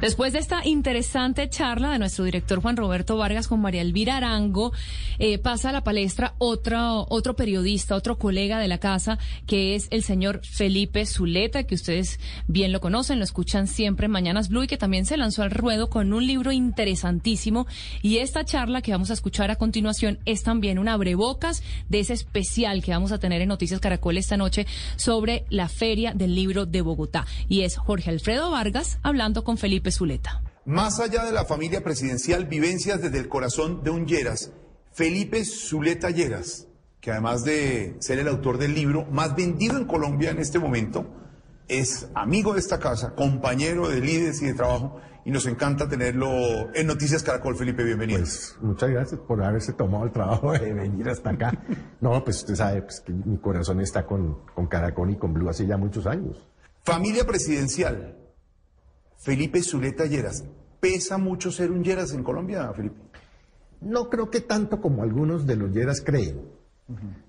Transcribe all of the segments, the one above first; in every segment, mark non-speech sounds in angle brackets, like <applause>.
Después de esta interesante charla de nuestro director Juan Roberto Vargas con María Elvira Arango, eh, pasa a la palestra otro, otro periodista, otro colega de la casa, que es el señor Felipe Zuleta, que ustedes bien lo conocen, lo escuchan siempre en Mañanas Blue y que también se lanzó al ruedo con un libro interesantísimo. Y esta charla que vamos a escuchar a continuación es también un abrebocas de ese especial que vamos a tener en Noticias Caracol esta noche sobre la Feria del Libro de Bogotá. Y es Jorge Alfredo Vargas hablando con Felipe Zuleta. Más allá de la familia presidencial, vivencias desde el corazón de un Lleras, Felipe Zuleta Lleras, que además de ser el autor del libro más vendido en Colombia en este momento, es amigo de esta casa, compañero de líderes y de trabajo, y nos encanta tenerlo en Noticias Caracol. Felipe, bienvenido. Pues, muchas gracias por haberse tomado el trabajo de venir hasta acá. No, pues usted sabe pues, que mi corazón está con, con Caracol y con Blue hace ya muchos años. Familia presidencial, Felipe Zuleta Lleras. ¿Pesa mucho ser un Lleras en Colombia, Felipe? No creo que tanto como algunos de los Lleras creen.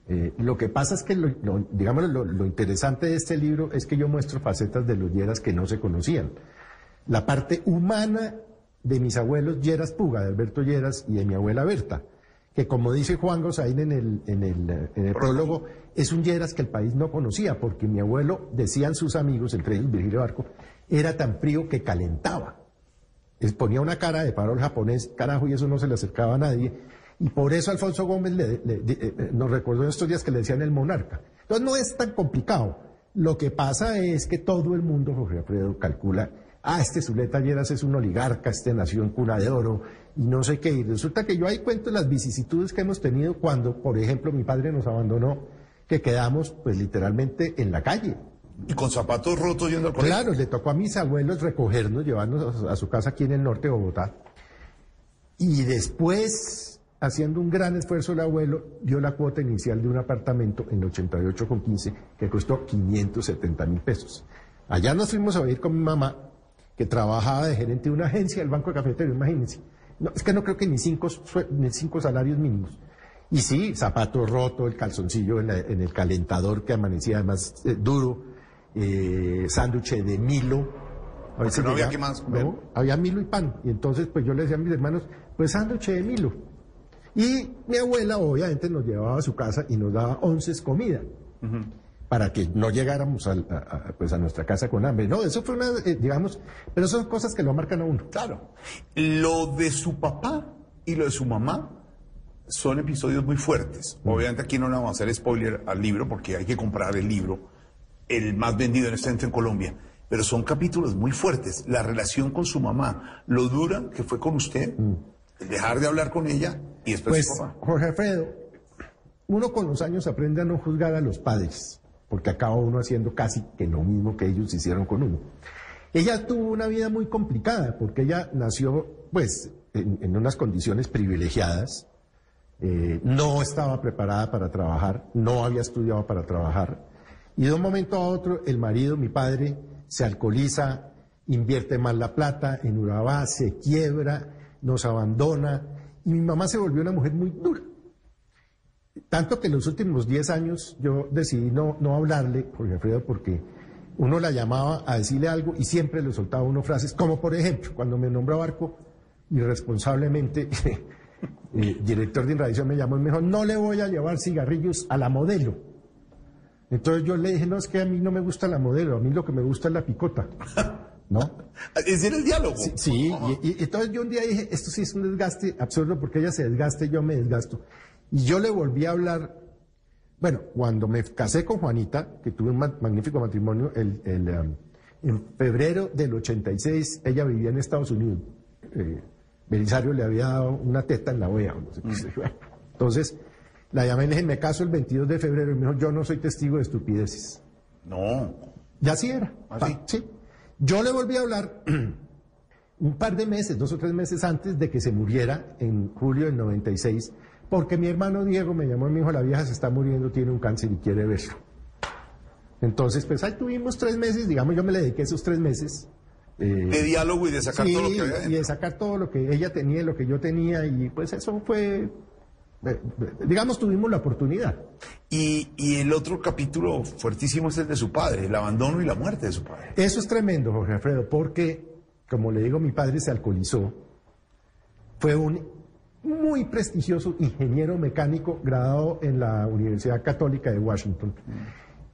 Eh, lo que pasa es que, lo, lo- digamos, lo, lo interesante de este libro es que yo muestro facetas de los Lleras que no se conocían. La parte humana de mis abuelos Lleras Puga, de Alberto Lleras y de mi abuela Berta, que como dice Juan Gosaín en el, en el, en el prólogo, es un Lleras que el país no conocía, porque mi abuelo, decían sus amigos, entre ellos Virgilio Barco, era tan frío que calentaba. Es- ponía una cara de farol japonés, carajo, y eso no se le acercaba a nadie. Y por eso Alfonso Gómez de- eh, nos recordó en estos días que le decían el monarca. Entonces no es tan complicado. Lo que pasa es que todo el mundo, Jorge Alfredo, calcula, ah, este Zuleta Lleras es un oligarca, este nació en cuna de oro, y no sé qué. Y resulta que yo ahí cuento las vicisitudes que hemos tenido cuando, por ejemplo, mi padre nos abandonó, que quedamos, pues literalmente en la calle. Y con zapatos rotos yendo al colegio. Claro, le tocó a mis abuelos recogernos, llevarnos a, su casa aquí en el norte de Bogotá. Y después, haciendo un gran esfuerzo, el abuelo dio la cuota inicial de un apartamento en 88 con 15 que costó 570 mil pesos. Allá nos fuimos a vivir con mi mamá, que trabajaba de gerente de una agencia del Banco de Cafetería, imagínense. No, es que no creo que ni cinco, ni cinco salarios mínimos. Y sí, zapato roto, el calzoncillo en el calentador que amanecía además eh, duro, eh, sándwich de Milo. A veces no había llegaba- qué más comer. No, había Milo y pan. Y entonces pues yo le decía a mis hermanos, pues sándwich de Milo. Y mi abuela obviamente nos llevaba a su casa y nos daba once comida. Para que no llegáramos al- a, a- pues a nuestra casa con hambre. No, eso fue una, eh, digamos, pero son cosas que lo marcan a uno. Claro. Lo de su papá y lo de su mamá son episodios muy fuertes. Obviamente aquí no le vamos a hacer spoiler al libro porque hay que comprar el libro, el más vendido en este momento en Colombia. Pero son capítulos muy fuertes. La relación con su mamá, lo dura que fue con usted, el dejar de hablar con ella y después Pues, su papá. Jorge Alfredo, uno con los años aprende a no juzgar a los padres, porque acaba uno haciendo casi que lo mismo que ellos hicieron con uno. Ella tuvo una vida muy complicada, porque ella nació, pues, en, en unas condiciones privilegiadas, eh, no estaba preparada para trabajar, no había estudiado para trabajar, y de un momento a otro el marido, mi padre, se alcoholiza, invierte mal la plata en Urabá, se quiebra, nos abandona, y mi mamá se volvió una mujer muy dura. Tanto que en los últimos 10 años yo decidí no, no hablarle, Jorge Alfredo, porque uno la llamaba a decirle algo y siempre le soltaba uno frases, como por ejemplo, cuando me nombró Barco, irresponsablemente, <laughs> eh, director de Inradiación me llamó y me dijo, no le voy a llevar cigarrillos a la modelo. Entonces yo le dije, no, es que a mí no me gusta la modelo, a mí lo que me gusta es la picota. <laughs> ¿No? Ese era el diálogo. Sí, sí, y, y- entonces yo un día dije, esto sí es un desgaste absurdo porque ella se desgasta y yo me desgasto. Y yo le volví a hablar, bueno, cuando me casé con Juanita, que tuve un ma- magnífico matrimonio, el, el, um, en febrero del 86, ella vivía en Estados Unidos. Eh, Belisario le había dado una teta en la OEA. o no sé qué sé yo. Entonces, la llamé y le dije, me caso el 22 de febrero y me dijo, yo no soy testigo de estupideces. No. Ya sí era. ¿Ah, Pa- sí? Yo le volví a hablar <clears throat> un par de meses, dos o tres meses antes de que se muriera en julio del 96, porque mi hermano Diego me llamó y me dijo, la vieja se está muriendo, tiene un cáncer y quiere verlo. Entonces, pues ahí tuvimos tres meses, digamos, yo me le dediqué esos tres meses. eh, De diálogo y de sacar sí, todo lo que había y de sacar todo lo que ella tenía y lo que yo tenía, y pues eso fue, digamos, tuvimos la oportunidad. Y, y el otro capítulo fuertísimo es el de su padre, el abandono y la muerte de su padre. Eso es tremendo, Jorge Alfredo, porque, como le digo, mi padre se alcoholizó. Fue un muy prestigioso ingeniero mecánico graduado en la Universidad Católica de Washington.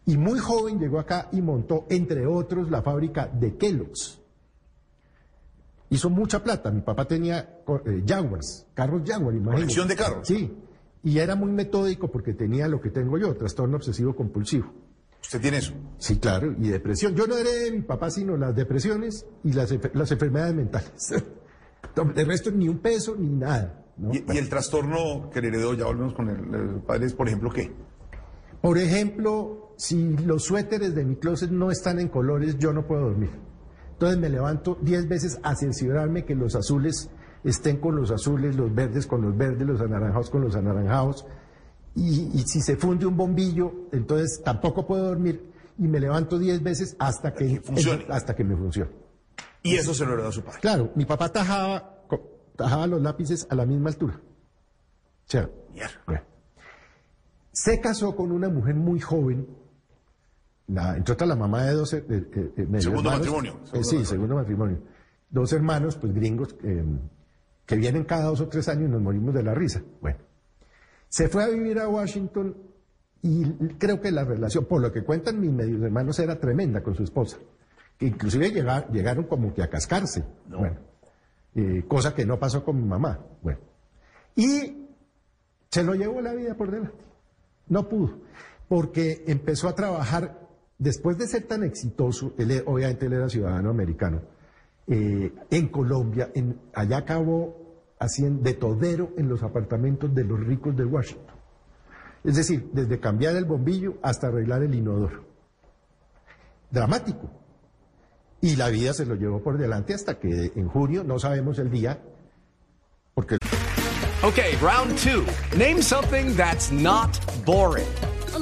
Y muy joven llegó acá y montó, entre otros, la fábrica de Kellogg's. Hizo mucha plata. Mi papá tenía eh, Jaguars, carros Jaguar, imagínate. Colección de carros. Sí. Y era muy metódico porque tenía lo que tengo yo, trastorno obsesivo compulsivo. Usted tiene eso. Sí, claro, y depresión. Yo no heredé de mi papá, sino las depresiones y las, enfer- las enfermedades mentales. <laughs> De resto, ni un peso, ni nada. ¿no? Y, y el trastorno que le heredó, ya volvemos con el, el padre, es por ejemplo qué? Por ejemplo, si los suéteres de mi closet no están en colores, yo no puedo dormir. Entonces me levanto 10 veces a cerciorarme que los azules estén con los azules, los verdes con los verdes, los anaranjados con los anaranjados. Y, y si se funde un bombillo, entonces tampoco puedo dormir y me levanto 10 veces hasta que, que funcione. hasta que me funcione. Y eso se lo heredó a su padre. Claro, mi papá tajaba, tajaba los lápices a la misma altura. O sea, bueno. Se casó con una mujer muy joven, la, entre otras la mamá de dos eh, eh, eh, medio Segundo hermanos. matrimonio, Eh, segundo sí, segundo matrimonio. Dos hermanos, pues gringos, eh, que vienen cada dos o tres años y nos morimos de la risa. Bueno, se fue a vivir a Washington y creo que la relación, por lo que cuentan mis medios hermanos, era tremenda con su esposa. Que inclusive llegar- llegaron como que a cascarse. Bueno, eh, cosa que no pasó con mi mamá. Bueno. Y se lo llevó la vida por delante. No pudo, porque empezó a trabajar, después de ser tan exitoso, él, obviamente él era ciudadano americano, eh, en Colombia, en, allá acabó haciendo de todero en los apartamentos de los ricos de Washington. Es decir, desde cambiar el bombillo hasta arreglar el inodoro. Dramático. Y la vida se lo llevó por delante hasta que en junio, no sabemos el día, porque Okay, round two. Name something that's not boring.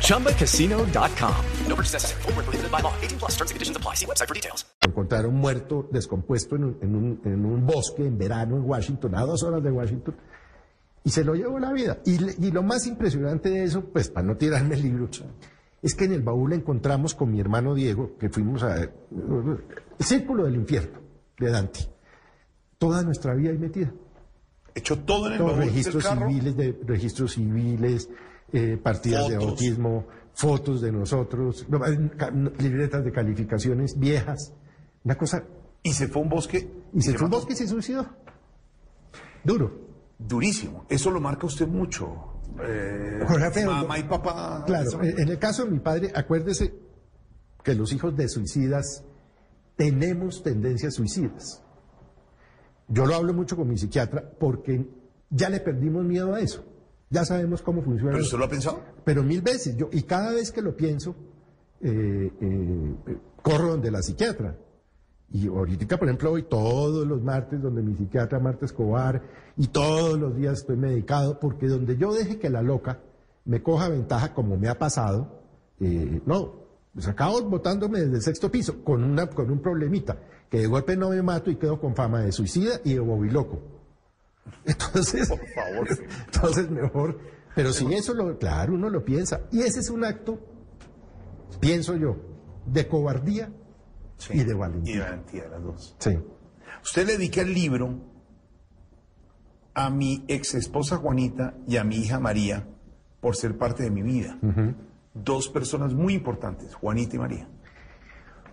ChumbaCasino.com. No purchase necessary. Void where prohibited by law. 18 plus terms and conditions apply. See website for details. Lo encontraron muerto, descompuesto en un, en un- en un bosque en verano en Washington, a dos horas de Washington, y se lo llevó la vida. Y, lo más impresionante de eso, pues para no tirarme el libro, es que en el baúl encontramos con mi hermano Diego, que fuimos a el Círculo del Infierno de Dante, toda nuestra vida ahí metida. Echó todo en el Todos baúl del registros carro. civiles, de, registros civiles, eh, partidas de Fotos. bautismo, fotos de nosotros, no, eh, libretas de calificaciones viejas, una cosa Y se fue a un bosque. y se fue a un bosque y se suicidó. Duro. Durísimo. Eso lo marca usted mucho. Eh, Jorge mamá y papá. Claro, en en el caso de mi padre, acuérdese que los hijos de suicidas tenemos tendencias suicidas. Yo lo hablo mucho con mi psiquiatra porque ya le perdimos miedo a eso. Ya sabemos cómo funciona. ¿Pero usted lo ha pensado? Pero mil veces, yo, y cada vez que lo pienso, eh, eh, corro donde la psiquiatra. Y ahorita, por ejemplo, hoy todos los martes donde mi psiquiatra Marta Escobar, y todos los días estoy medicado, porque donde yo deje que la loca me coja ventaja, como me ha pasado, eh, no, pues acabo botándome desde el sexto piso con, una, con un problemita, que de golpe no me mato y quedo con fama de suicida y de bobiloco. <laughs> Entonces, Por favor. entonces mejor. Pero si eso lo, claro, uno lo piensa. Y ese es un acto, pienso yo, de cobardía Sí. y de Y valentía. de valentía, las dos. Sí. Usted le dedica el libro a mi ex esposa Juanita y a mi hija María por ser parte de mi vida. Dos personas muy importantes, Juanita y María.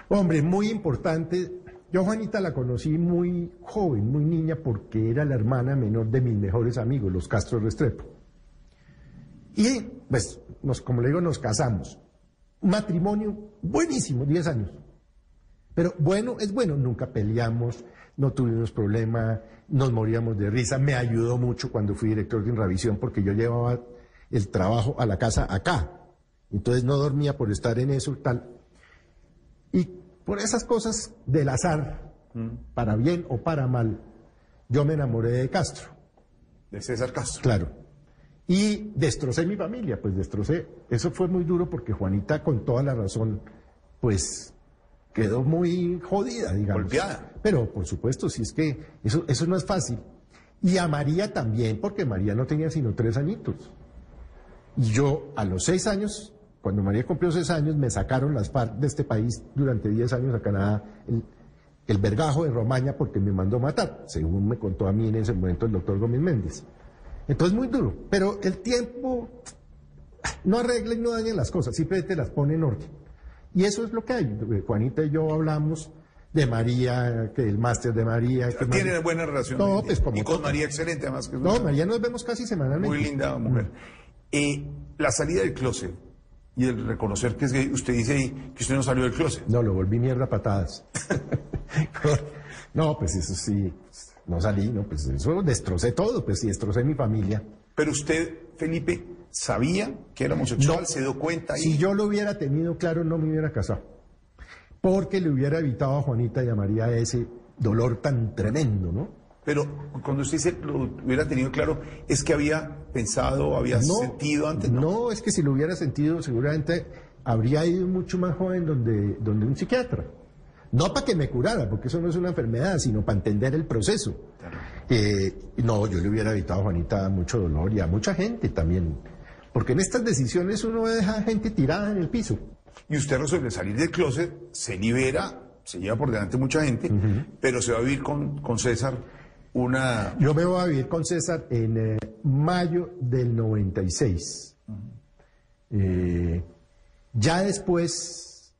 Hombre, muy importante. Yo Juanita la conocí muy joven, muy niña, porque era la hermana menor de mis mejores amigos, los Castro Restrepo. Y pues, nos, como le digo, nos casamos. Matrimonio buenísimo, 10 años. Pero bueno, es bueno, nunca peleamos, no tuvimos problema, nos moríamos de risa. Me ayudó mucho cuando fui director de Inravisión porque yo llevaba el trabajo a la casa acá. Entonces no dormía por estar en eso tal. Por esas cosas del azar, para bien o para mal, yo me enamoré de Castro. De César Castro. Claro. Y destrocé mi familia, pues destrocé. Eso fue muy duro porque Juanita, con toda la razón, pues quedó muy jodida, digamos. Golpeada. Pero, por supuesto, si es que eso, eso no es fácil. Y a María también, porque María no tenía sino tres añitos. Y yo, a los seis años, cuando María cumplió seis años, me sacaron las FARC de este país durante diez años a Canadá, el, el vergajo de Romaña, porque me mandó matar, según me contó a mí en ese momento el doctor Gómez Méndez. Entonces, muy duro. Pero el tiempo no arregla y no daña las cosas, simplemente las pone en orden. Y eso es lo que hay. Juanita y yo hablamos de María, que el máster de María. Que Tiene María- buena relación. No, pues como Y con. María excelente, además. Que No, una María nos vemos casi semanalmente. Muy linda mujer. Eh, la salida del closet y el reconocer que es gay, usted dice ahí que usted no salió del closet. No, lo volví mierda a patadas. <laughs> no, pues eso sí, no salí, no, pues eso destrocé todo, pues sí, destrocé mi familia. Pero usted, Felipe, sabía que era homosexual, No. se dio cuenta ahí. Si yo lo hubiera tenido claro, no me hubiera casado. Porque le hubiera evitado a Juanita y a María ese dolor tan tremendo, ¿no? Pero cuando usted dice lo hubiera tenido claro, es que había pensado, había No, sentido antes. no, es que si lo hubiera sentido, seguramente habría ido mucho más joven donde, donde un psiquiatra. No para que me curara, porque eso no es una enfermedad, sino para entender el proceso. Eh, no, yo le hubiera evitado a Juanita mucho dolor y a mucha gente también. Porque en estas decisiones uno deja gente tirada en el piso. Y usted resuelve salir del closet, se libera, se lleva por delante mucha gente, pero se va a vivir con, con César una... Yo me voy a vivir con César en eh, mayo del 96. Eh, ya después,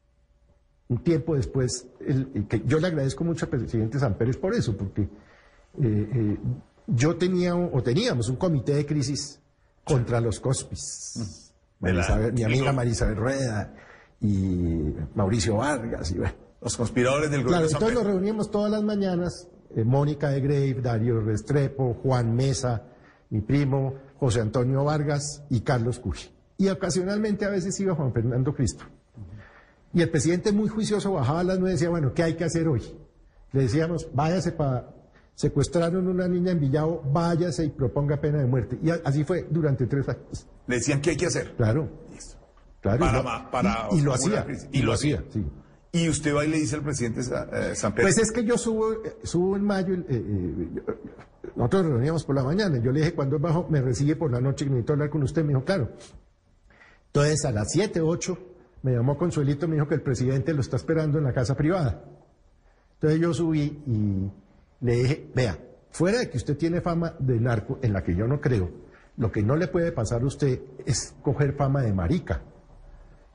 un tiempo después, el- el que yo le agradezco mucho al presidente San Pérez por eso, porque eh, yo tenía o teníamos un comité de crisis contra los Cospis. Marisabel- mi amiga Marisabel Rueda y Mauricio Vargas y bueno. Los conspiradores del Claro, gobierno. San entonces nos reuníamos todas las mañanas, eh, Mónica de Grave, Darío Restrepo, Juan Mesa, mi primo, José Antonio Vargas y Carlos Curi. Y ocasionalmente a veces iba Juan Fernando Cristo. Y el presidente muy juicioso bajaba a las nueve y decía, bueno, ¿qué hay que hacer hoy? Le decíamos, váyase para... Secuestraron una niña en Villavo, váyase y proponga pena de muerte. Y así fue durante tres años. Le decían qué hay que hacer. Claro. Claro. Para y lo- para y- y lo hacía. crisis. Y lo hacía, sí. Y usted va y le dice al presidente eh, San Pedro. Pues es que yo subo, eh, subo en mayo, eh, eh, nosotros nos reuníamos por la mañana, yo le dije cuando bajo me recibe por la noche que necesito hablar con usted, me dijo, claro. Entonces a las 7, 8 me llamó Consuelito, me dijo que el presidente lo está esperando en la casa privada. Entonces yo subí y le dije, vea, fuera de que usted tiene fama de narco, en la que yo no creo, lo que no le puede pasar a usted es coger fama de marica.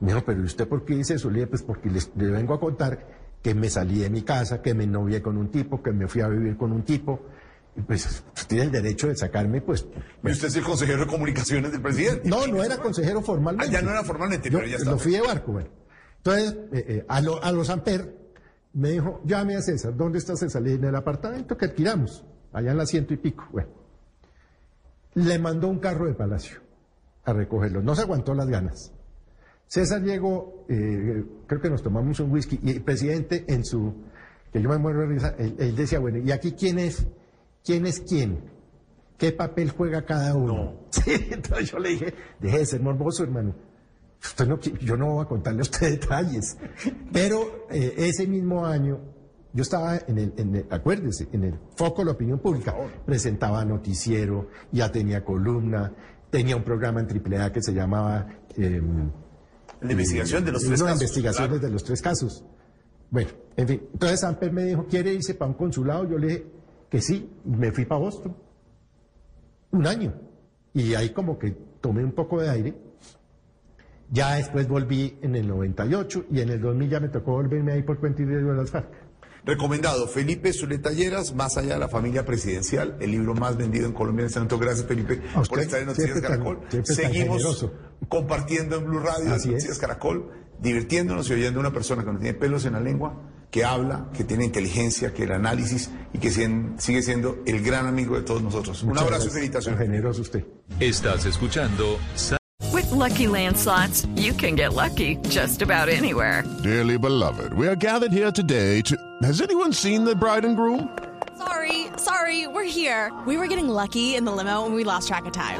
Me dijo, pero ¿y usted por qué dice eso? Le dije, pues porque les- le vengo a contar que me salí de mi casa, que me novié con un tipo, que me fui a vivir con un tipo. Y pues usted tiene el derecho de sacarme, pues... Y usted es el consejero de comunicaciones del presidente. No, no era consejero formalmente. Ah, ya no era formalmente, Yo, pero ya está. Lo fui de barco, bueno. Entonces, eh, eh, a, lo, a los Amper me dijo, llame a César. ¿Dónde está César? Le dije, en el apartamento que alquilamos, allá en la ciento y pico. Bueno. Le mandó un carro de palacio a recogerlo. No se aguantó las ganas. César llegó, eh, creo que nos tomamos un whisky, y el presidente en su, que yo me muero de risa, él, él decía, bueno, ¿y aquí quién es? ¿Quién es quién? ¿Qué papel juega cada uno? <laughs> Sí, entonces yo le dije, deje de ser morboso, hermano. Usted no, yo no voy a contarle a usted <laughs> detalles. Pero eh, ese mismo año, yo estaba en el, en el- acuérdese, en el foco de la opinión pública. Presentaba noticiero, ya tenía columna, tenía un programa en AAA que se llamaba... em, La investigación de los eh, tres casos. investigaciones claro. de los tres casos. Bueno, en fin. Entonces Samper me dijo, ¿quiere irse para un consulado? Yo le dije que sí, y me fui para Boston. Un año. Y ahí como que tomé un poco de aire. Ya después volví en el 98 y en el 2000 ya me tocó volverme ahí por cuenta de las FARC. Recomendado, Felipe Zuleta Lleras, Más allá de la familia presidencial, el libro más vendido en Colombia en este momento. Gracias, Felipe, por estar en Noticias Caracol. Seguimos generoso. Compartiendo en Blue Radio, Así en es. Caracol, divirtiéndonos y oyendo a una persona que no tiene pelos en la lengua, que habla, que tiene inteligencia, que el análisis y que sigue siendo el gran amigo de todos nosotros. Un abrazo y gracias. felicitaciones. Tan generoso usted. Estás escuchando With Lucky Land slots, you can get lucky just about anywhere. Dearly beloved, we are gathered here today to. Has anyone seen the bride and groom? Sorry, sorry, we're here. We were getting lucky in the limo and we lost track of time.